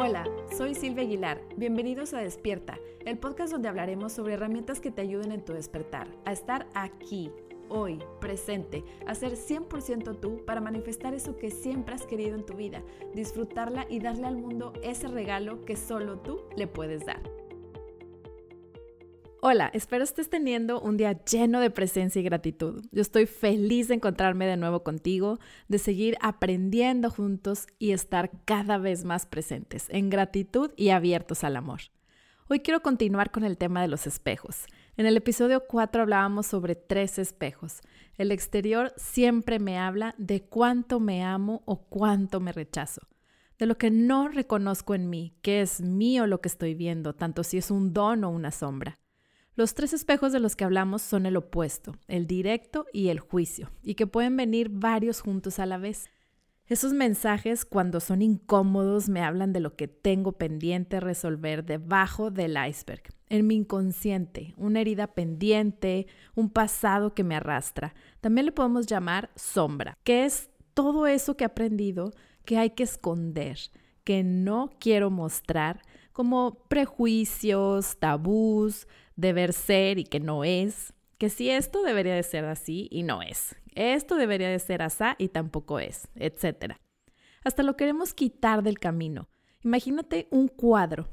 Hola, soy Silvia Aguilar. Bienvenidos a Despierta, el podcast donde hablaremos sobre herramientas que te ayuden en tu despertar, a estar aquí, hoy, presente, a ser 100% tú para manifestar eso que siempre has querido en tu vida, disfrutarla y darle al mundo ese regalo que solo tú le puedes dar. Hola, espero estés teniendo un día lleno de presencia y gratitud. Yo estoy feliz de encontrarme de nuevo contigo, de seguir aprendiendo juntos y estar cada vez más presentes en gratitud y abiertos al amor. Hoy quiero continuar con el tema de los espejos. En el episodio 4 hablábamos sobre tres espejos. El exterior siempre me habla de cuánto me amo o cuánto me rechazo de lo que no reconozco en mí, que es mío lo que estoy viendo, tanto si es un don o una sombra. Los tres espejos de los que hablamos son el opuesto, el directo y el juicio, y que pueden venir varios juntos a la vez. Esos mensajes, cuando son incómodos, me hablan de lo que tengo pendiente resolver debajo del iceberg, en mi inconsciente, una herida pendiente, un pasado que me arrastra. También le podemos llamar sombra, que es todo eso que he aprendido que hay que esconder, que no quiero mostrar, como prejuicios, tabús, deber ser y que no es, que si esto debería de ser así y no es, esto debería de ser así y tampoco es, etc. Hasta lo queremos quitar del camino. Imagínate un cuadro,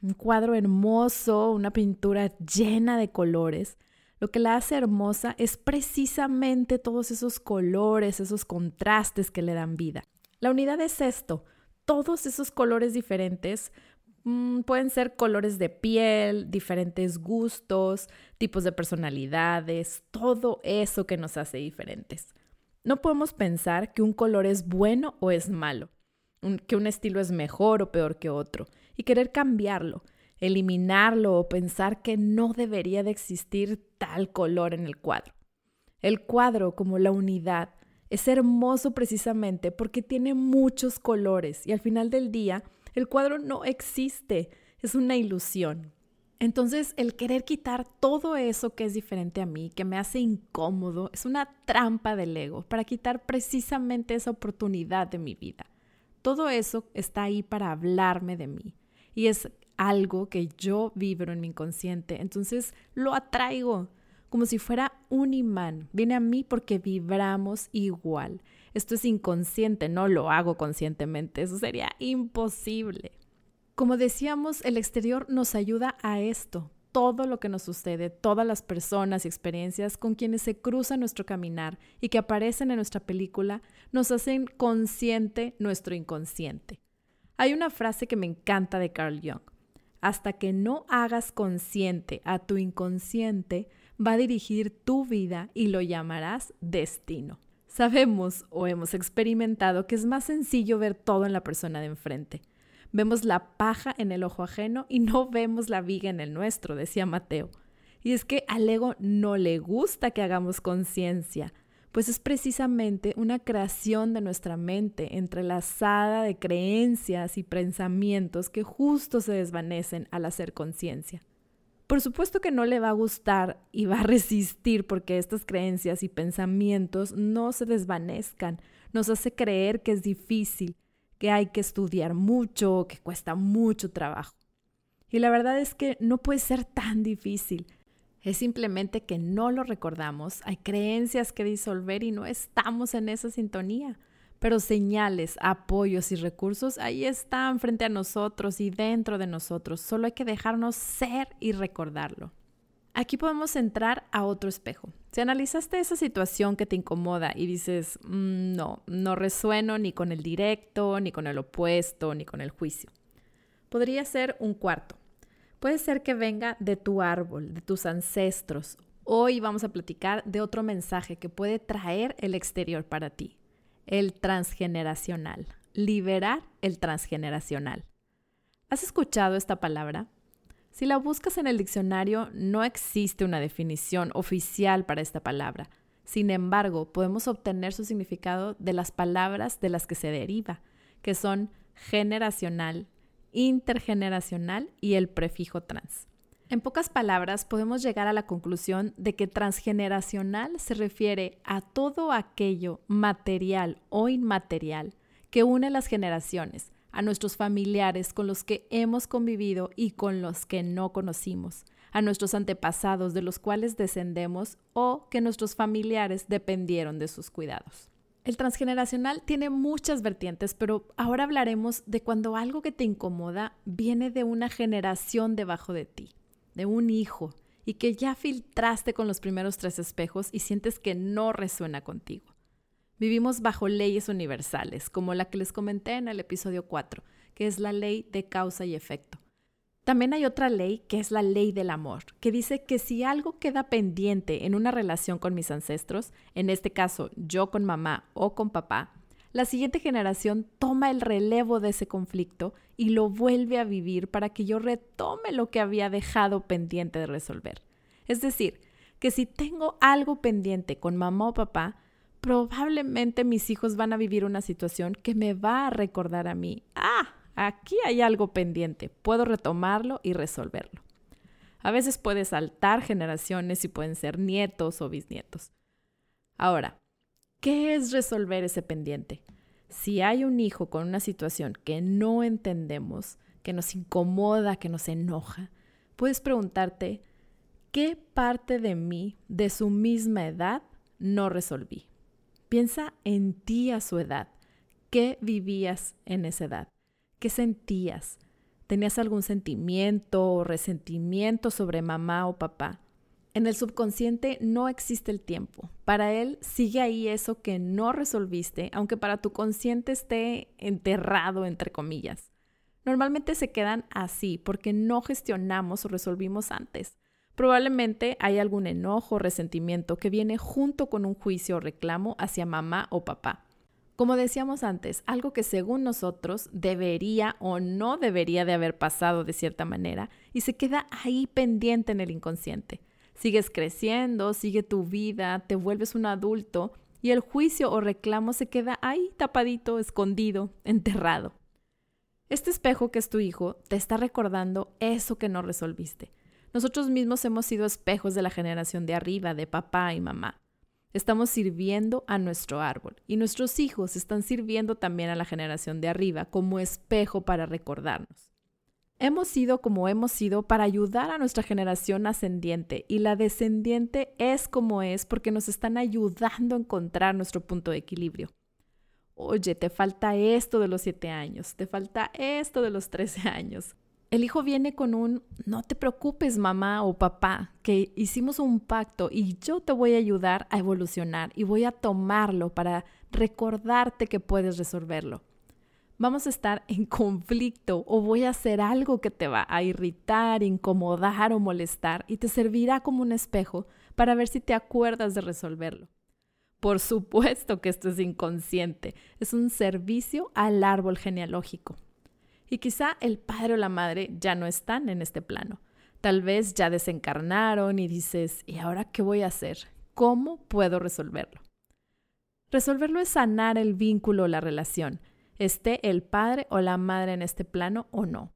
un cuadro hermoso, una pintura llena de colores. Lo que la hace hermosa es precisamente todos esos colores, esos contrastes que le dan vida. La unidad es esto, todos esos colores diferentes Mm, pueden ser colores de piel, diferentes gustos, tipos de personalidades, todo eso que nos hace diferentes. No podemos pensar que un color es bueno o es malo, que un estilo es mejor o peor que otro, y querer cambiarlo, eliminarlo o pensar que no debería de existir tal color en el cuadro. El cuadro, como la unidad, es hermoso precisamente porque tiene muchos colores y al final del día el cuadro no existe, es una ilusión. Entonces, el querer quitar todo eso que es diferente a mí, que me hace incómodo, es una trampa del ego para quitar precisamente esa oportunidad de mi vida. Todo eso está ahí para hablarme de mí y es algo que yo vibro en mi inconsciente. Entonces, lo atraigo como si fuera un imán. Viene a mí porque vibramos igual. Esto es inconsciente, no lo hago conscientemente, eso sería imposible. Como decíamos, el exterior nos ayuda a esto. Todo lo que nos sucede, todas las personas y experiencias con quienes se cruza nuestro caminar y que aparecen en nuestra película, nos hacen consciente nuestro inconsciente. Hay una frase que me encanta de Carl Jung. Hasta que no hagas consciente a tu inconsciente, va a dirigir tu vida y lo llamarás destino. Sabemos o hemos experimentado que es más sencillo ver todo en la persona de enfrente. Vemos la paja en el ojo ajeno y no vemos la viga en el nuestro, decía Mateo. Y es que al ego no le gusta que hagamos conciencia, pues es precisamente una creación de nuestra mente entrelazada de creencias y pensamientos que justo se desvanecen al hacer conciencia. Por supuesto que no le va a gustar y va a resistir porque estas creencias y pensamientos no se desvanezcan. Nos hace creer que es difícil, que hay que estudiar mucho, que cuesta mucho trabajo. Y la verdad es que no puede ser tan difícil. Es simplemente que no lo recordamos, hay creencias que disolver y no estamos en esa sintonía pero señales, apoyos y recursos ahí están frente a nosotros y dentro de nosotros. Solo hay que dejarnos ser y recordarlo. Aquí podemos entrar a otro espejo. Si analizaste esa situación que te incomoda y dices, mm, no, no resueno ni con el directo, ni con el opuesto, ni con el juicio. Podría ser un cuarto. Puede ser que venga de tu árbol, de tus ancestros. Hoy vamos a platicar de otro mensaje que puede traer el exterior para ti el transgeneracional, liberar el transgeneracional. ¿Has escuchado esta palabra? Si la buscas en el diccionario, no existe una definición oficial para esta palabra. Sin embargo, podemos obtener su significado de las palabras de las que se deriva, que son generacional, intergeneracional y el prefijo trans. En pocas palabras, podemos llegar a la conclusión de que transgeneracional se refiere a todo aquello material o inmaterial que une las generaciones, a nuestros familiares con los que hemos convivido y con los que no conocimos, a nuestros antepasados de los cuales descendemos o que nuestros familiares dependieron de sus cuidados. El transgeneracional tiene muchas vertientes, pero ahora hablaremos de cuando algo que te incomoda viene de una generación debajo de ti, de un hijo, y que ya filtraste con los primeros tres espejos y sientes que no resuena contigo. Vivimos bajo leyes universales, como la que les comenté en el episodio 4, que es la ley de causa y efecto. También hay otra ley que es la ley del amor, que dice que si algo queda pendiente en una relación con mis ancestros, en este caso yo con mamá o con papá, la siguiente generación toma el relevo de ese conflicto y lo vuelve a vivir para que yo retome lo que había dejado pendiente de resolver. Es decir, que si tengo algo pendiente con mamá o papá, probablemente mis hijos van a vivir una situación que me va a recordar a mí, ah, aquí hay algo pendiente, puedo retomarlo y resolverlo. A veces puede saltar generaciones y pueden ser nietos o bisnietos. Ahora, ¿qué es resolver ese pendiente? Si hay un hijo con una situación que no entendemos, que nos incomoda, que nos enoja, puedes preguntarte, ¿qué parte de mí, de su misma edad, no resolví? Piensa en ti a su edad. ¿Qué vivías en esa edad? ¿Qué sentías? ¿Tenías algún sentimiento o resentimiento sobre mamá o papá? En el subconsciente no existe el tiempo. Para él sigue ahí eso que no resolviste, aunque para tu consciente esté enterrado, entre comillas. Normalmente se quedan así porque no gestionamos o resolvimos antes. Probablemente hay algún enojo o resentimiento que viene junto con un juicio o reclamo hacia mamá o papá. Como decíamos antes, algo que según nosotros debería o no debería de haber pasado de cierta manera y se queda ahí pendiente en el inconsciente. Sigues creciendo, sigue tu vida, te vuelves un adulto y el juicio o reclamo se queda ahí tapadito, escondido, enterrado. Este espejo que es tu hijo te está recordando eso que no resolviste. Nosotros mismos hemos sido espejos de la generación de arriba, de papá y mamá. Estamos sirviendo a nuestro árbol y nuestros hijos están sirviendo también a la generación de arriba como espejo para recordarnos. Hemos sido como hemos sido para ayudar a nuestra generación ascendiente y la descendiente es como es porque nos están ayudando a encontrar nuestro punto de equilibrio. Oye, te falta esto de los siete años, te falta esto de los trece años. El hijo viene con un, no te preocupes mamá o papá, que hicimos un pacto y yo te voy a ayudar a evolucionar y voy a tomarlo para recordarte que puedes resolverlo. Vamos a estar en conflicto o voy a hacer algo que te va a irritar, incomodar o molestar y te servirá como un espejo para ver si te acuerdas de resolverlo. Por supuesto que esto es inconsciente, es un servicio al árbol genealógico. Y quizá el padre o la madre ya no están en este plano. Tal vez ya desencarnaron y dices, ¿y ahora qué voy a hacer? ¿Cómo puedo resolverlo? Resolverlo es sanar el vínculo o la relación, esté el padre o la madre en este plano o no.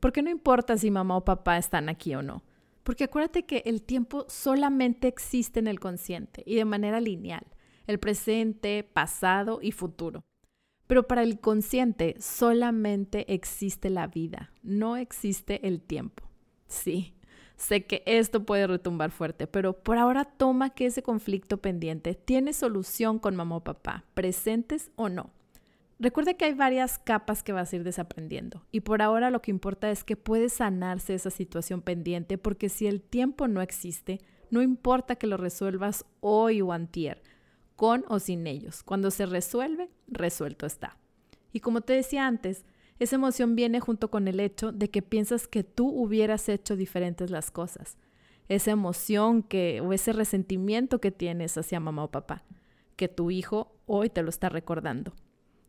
Porque no importa si mamá o papá están aquí o no. Porque acuérdate que el tiempo solamente existe en el consciente y de manera lineal, el presente, pasado y futuro. Pero para el consciente solamente existe la vida, no existe el tiempo. Sí, sé que esto puede retumbar fuerte, pero por ahora toma que ese conflicto pendiente tiene solución con mamá o papá, presentes o no. Recuerda que hay varias capas que vas a ir desaprendiendo y por ahora lo que importa es que puede sanarse esa situación pendiente porque si el tiempo no existe, no importa que lo resuelvas hoy o antier, con o sin ellos. Cuando se resuelve, resuelto está. Y como te decía antes, esa emoción viene junto con el hecho de que piensas que tú hubieras hecho diferentes las cosas. Esa emoción que o ese resentimiento que tienes hacia mamá o papá, que tu hijo hoy te lo está recordando.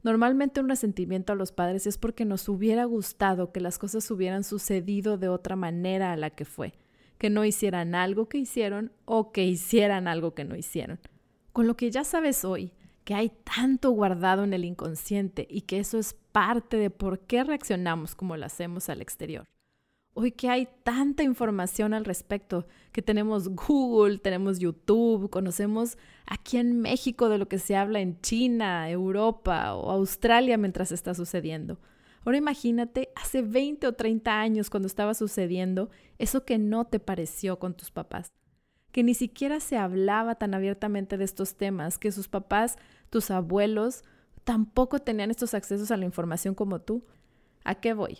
Normalmente un resentimiento a los padres es porque nos hubiera gustado que las cosas hubieran sucedido de otra manera a la que fue, que no hicieran algo que hicieron o que hicieran algo que no hicieron con lo que ya sabes hoy, que hay tanto guardado en el inconsciente y que eso es parte de por qué reaccionamos como lo hacemos al exterior. Hoy que hay tanta información al respecto, que tenemos Google, tenemos YouTube, conocemos aquí en México de lo que se habla en China, Europa o Australia mientras está sucediendo. Ahora imagínate hace 20 o 30 años cuando estaba sucediendo eso que no te pareció con tus papás, que ni siquiera se hablaba tan abiertamente de estos temas, que sus papás, tus abuelos, tampoco tenían estos accesos a la información como tú. ¿A qué voy?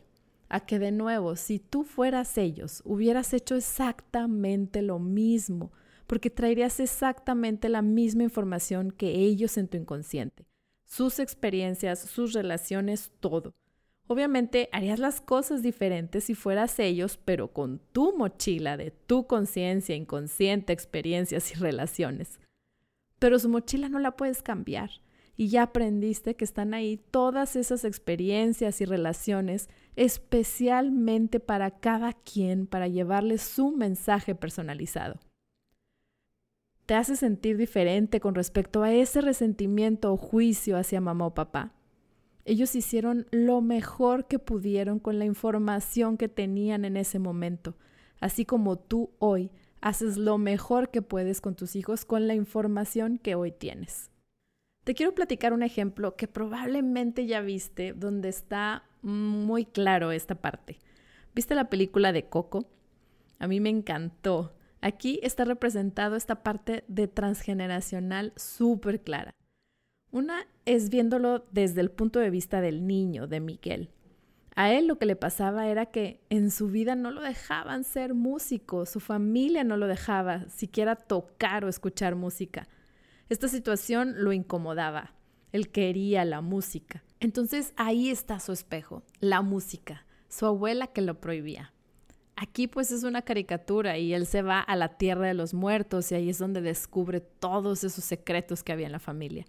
A que de nuevo, si tú fueras ellos, hubieras hecho exactamente lo mismo, porque traerías exactamente la misma información que ellos en tu inconsciente, sus experiencias, sus relaciones, todo. Obviamente harías las cosas diferentes si fueras ellos, pero con tu mochila de tu conciencia, inconsciente, experiencias y relaciones. Pero su mochila no la puedes cambiar y ya aprendiste que están ahí todas esas experiencias y relaciones especialmente para cada quien, para llevarle su mensaje personalizado. ¿Te hace sentir diferente con respecto a ese resentimiento o juicio hacia mamá o papá? Ellos hicieron lo mejor que pudieron con la información que tenían en ese momento, así como tú hoy haces lo mejor que puedes con tus hijos con la información que hoy tienes. Te quiero platicar un ejemplo que probablemente ya viste, donde está muy claro esta parte. ¿Viste la película de Coco? A mí me encantó. Aquí está representado esta parte de transgeneracional súper clara. Una es viéndolo desde el punto de vista del niño, de Miguel. A él lo que le pasaba era que en su vida no lo dejaban ser músico, su familia no lo dejaba siquiera tocar o escuchar música. Esta situación lo incomodaba. Él quería la música. Entonces ahí está su espejo, la música, su abuela que lo prohibía. Aquí pues es una caricatura y él se va a la tierra de los muertos y ahí es donde descubre todos esos secretos que había en la familia.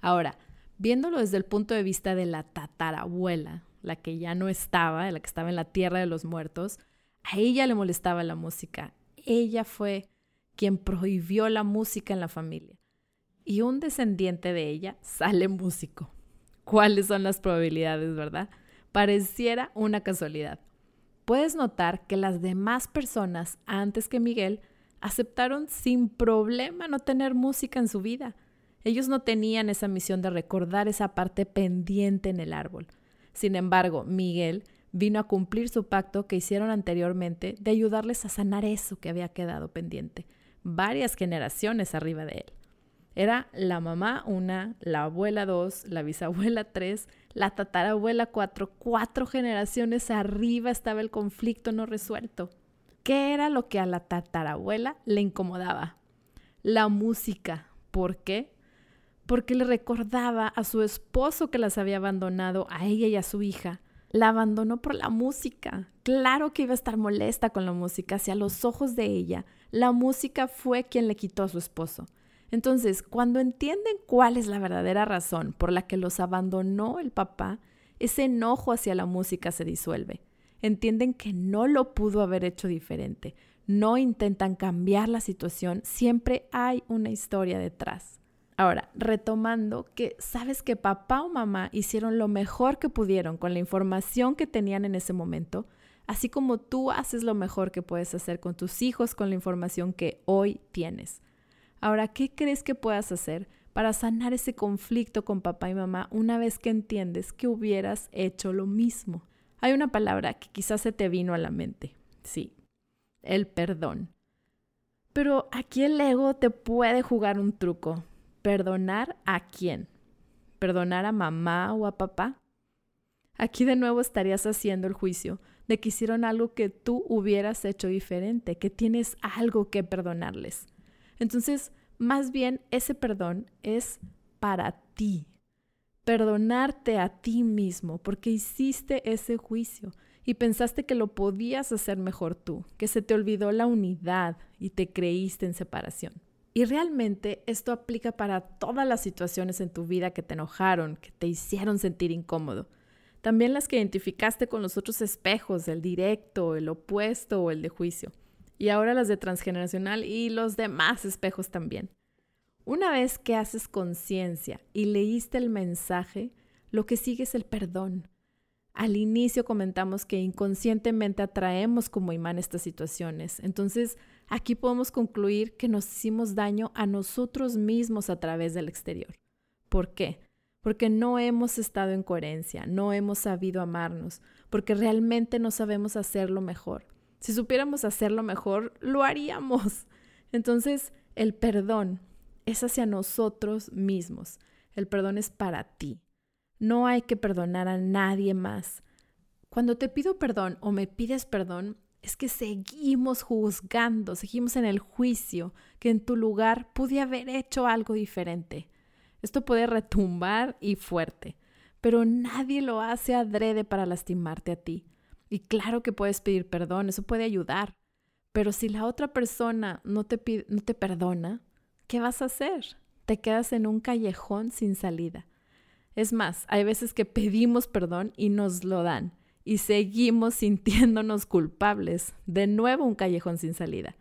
Ahora, viéndolo desde el punto de vista de la tatarabuela, la que ya no estaba, la que estaba en la tierra de los muertos, a ella le molestaba la música. Ella fue quien prohibió la música en la familia. Y un descendiente de ella sale músico. ¿Cuáles son las probabilidades, verdad? Pareciera una casualidad. Puedes notar que las demás personas antes que Miguel aceptaron sin problema no tener música en su vida ellos no tenían esa misión de recordar esa parte pendiente en el árbol. Sin embargo, Miguel vino a cumplir su pacto que hicieron anteriormente de ayudarles a sanar eso que había quedado pendiente, varias generaciones arriba de él. Era la mamá una, la abuela dos, la bisabuela tres, la tatarabuela cuatro, cuatro generaciones arriba estaba el conflicto no resuelto. ¿Qué era lo que a la tatarabuela le incomodaba? La música. ¿Por qué? porque le recordaba a su esposo que las había abandonado, a ella y a su hija. La abandonó por la música. Claro que iba a estar molesta con la música. Hacia los ojos de ella, la música fue quien le quitó a su esposo. Entonces, cuando entienden cuál es la verdadera razón por la que los abandonó el papá, ese enojo hacia la música se disuelve. Entienden que no lo pudo haber hecho diferente. No intentan cambiar la situación. Siempre hay una historia detrás. Ahora, retomando que sabes que papá o mamá hicieron lo mejor que pudieron con la información que tenían en ese momento, así como tú haces lo mejor que puedes hacer con tus hijos con la información que hoy tienes. Ahora, ¿qué crees que puedas hacer para sanar ese conflicto con papá y mamá una vez que entiendes que hubieras hecho lo mismo? Hay una palabra que quizás se te vino a la mente. Sí, el perdón. Pero aquí el ego te puede jugar un truco ¿Perdonar a quién? ¿Perdonar a mamá o a papá? Aquí de nuevo estarías haciendo el juicio de que hicieron algo que tú hubieras hecho diferente, que tienes algo que perdonarles. Entonces, más bien ese perdón es para ti. Perdonarte a ti mismo porque hiciste ese juicio y pensaste que lo podías hacer mejor tú, que se te olvidó la unidad y te creíste en separación. Y realmente esto aplica para todas las situaciones en tu vida que te enojaron, que te hicieron sentir incómodo. También las que identificaste con los otros espejos, el directo, el opuesto o el de juicio. Y ahora las de transgeneracional y los demás espejos también. Una vez que haces conciencia y leíste el mensaje, lo que sigue es el perdón. Al inicio comentamos que inconscientemente atraemos como imán estas situaciones. Entonces, aquí podemos concluir que nos hicimos daño a nosotros mismos a través del exterior. ¿Por qué? porque no hemos estado en coherencia, no hemos sabido amarnos, porque realmente no sabemos hacerlo mejor. Si supiéramos hacerlo mejor, lo haríamos. Entonces, el perdón es hacia nosotros mismos. El perdón es para ti. No hay que perdonar a nadie más. Cuando te pido perdón o me pides perdón, es que seguimos juzgando, seguimos en el juicio que en tu lugar pude haber hecho algo diferente. Esto puede retumbar y fuerte, pero nadie lo hace adrede para lastimarte a ti. Y claro que puedes pedir perdón, eso puede ayudar. Pero si la otra persona no te, no te perdona, ¿qué vas a hacer? Te quedas en un callejón sin salida. Es más, hay veces que pedimos perdón y nos lo dan y seguimos sintiéndonos culpables. De nuevo un callejón sin salida.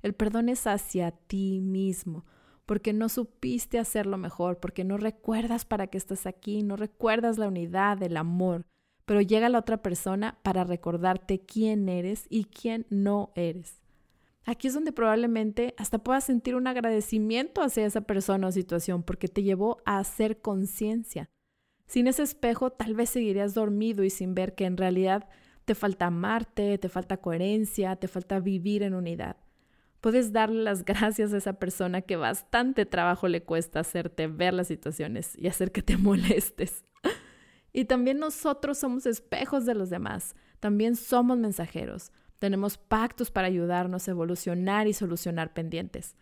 El perdón es hacia ti mismo, porque no supiste hacerlo mejor, porque no recuerdas para qué estás aquí, no recuerdas la unidad, el amor, pero llega la otra persona para recordarte quién eres y quién no eres. Aquí es donde probablemente hasta puedas sentir un agradecimiento hacia esa persona o situación porque te llevó a hacer conciencia. Sin ese espejo tal vez seguirías dormido y sin ver que en realidad te falta amarte, te falta coherencia, te falta vivir en unidad. Puedes darle las gracias a esa persona que bastante trabajo le cuesta hacerte ver las situaciones y hacer que te molestes. Y también nosotros somos espejos de los demás, también somos mensajeros, tenemos pactos para ayudarnos a evolucionar y solucionar pendientes.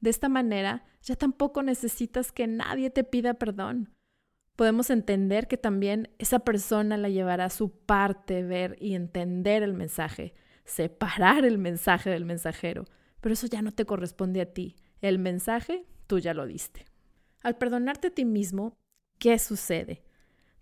De esta manera, ya tampoco necesitas que nadie te pida perdón. Podemos entender que también esa persona la llevará a su parte, ver y entender el mensaje, separar el mensaje del mensajero, pero eso ya no te corresponde a ti. El mensaje tú ya lo diste. Al perdonarte a ti mismo, ¿qué sucede?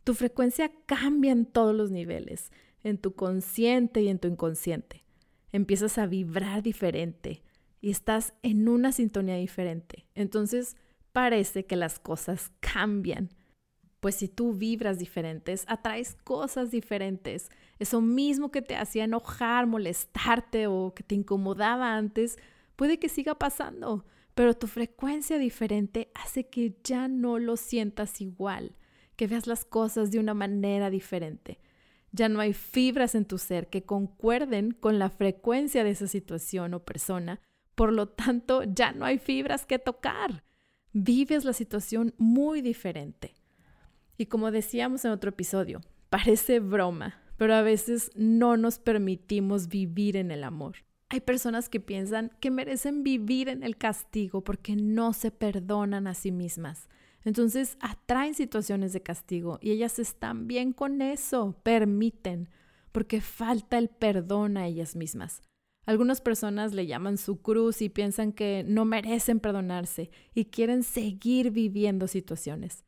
Tu frecuencia cambia en todos los niveles, en tu consciente y en tu inconsciente. Empiezas a vibrar diferente y estás en una sintonía diferente. Entonces parece que las cosas cambian. Pues si tú vibras diferentes, atraes cosas diferentes. Eso mismo que te hacía enojar, molestarte o que te incomodaba antes, puede que siga pasando, pero tu frecuencia diferente hace que ya no lo sientas igual que veas las cosas de una manera diferente. Ya no hay fibras en tu ser que concuerden con la frecuencia de esa situación o persona, por lo tanto ya no hay fibras que tocar. Vives la situación muy diferente. Y como decíamos en otro episodio, parece broma, pero a veces no nos permitimos vivir en el amor. Hay personas que piensan que merecen vivir en el castigo porque no se perdonan a sí mismas. Entonces atraen situaciones de castigo y ellas están bien con eso, permiten, porque falta el perdón a ellas mismas. Algunas personas le llaman su cruz y piensan que no merecen perdonarse y quieren seguir viviendo situaciones.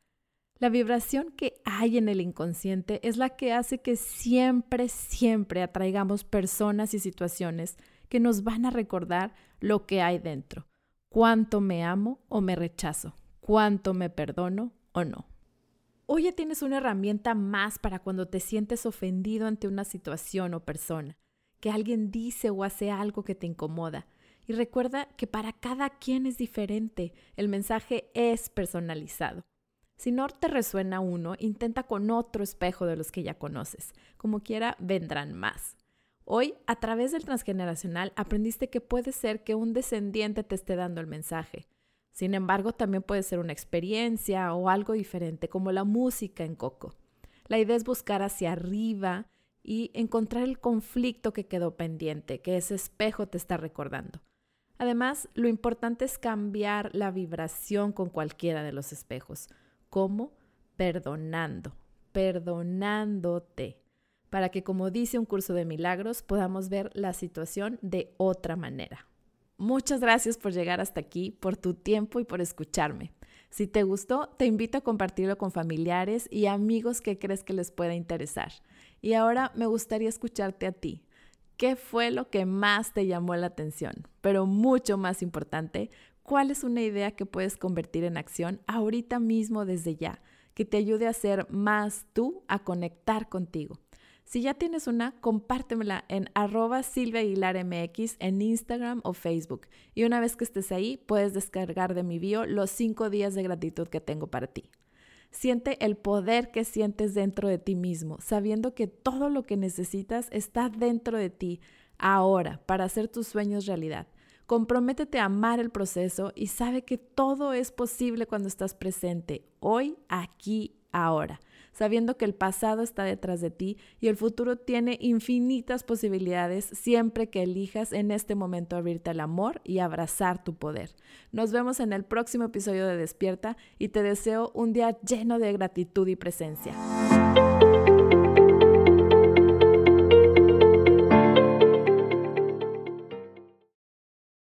La vibración que hay en el inconsciente es la que hace que siempre, siempre atraigamos personas y situaciones que nos van a recordar lo que hay dentro, cuánto me amo o me rechazo, cuánto me perdono o no. Hoy ya tienes una herramienta más para cuando te sientes ofendido ante una situación o persona, que alguien dice o hace algo que te incomoda. Y recuerda que para cada quien es diferente, el mensaje es personalizado. Si no te resuena uno, intenta con otro espejo de los que ya conoces. Como quiera, vendrán más. Hoy, a través del transgeneracional, aprendiste que puede ser que un descendiente te esté dando el mensaje. Sin embargo, también puede ser una experiencia o algo diferente, como la música en Coco. La idea es buscar hacia arriba y encontrar el conflicto que quedó pendiente, que ese espejo te está recordando. Además, lo importante es cambiar la vibración con cualquiera de los espejos. ¿Cómo? Perdonando, perdonándote, para que, como dice un curso de milagros, podamos ver la situación de otra manera. Muchas gracias por llegar hasta aquí, por tu tiempo y por escucharme. Si te gustó, te invito a compartirlo con familiares y amigos que crees que les pueda interesar. Y ahora me gustaría escucharte a ti. ¿Qué fue lo que más te llamó la atención? Pero mucho más importante, ¿cuál es una idea que puedes convertir en acción ahorita mismo desde ya, que te ayude a ser más tú, a conectar contigo? Si ya tienes una, compártemela en arroba Silvia en Instagram o Facebook. Y una vez que estés ahí, puedes descargar de mi bio los cinco días de gratitud que tengo para ti. Siente el poder que sientes dentro de ti mismo, sabiendo que todo lo que necesitas está dentro de ti ahora para hacer tus sueños realidad. Comprométete a amar el proceso y sabe que todo es posible cuando estás presente, hoy, aquí, ahora, sabiendo que el pasado está detrás de ti y el futuro tiene infinitas posibilidades siempre que elijas en este momento abrirte al amor y abrazar tu poder. Nos vemos en el próximo episodio de Despierta y te deseo un día lleno de gratitud y presencia.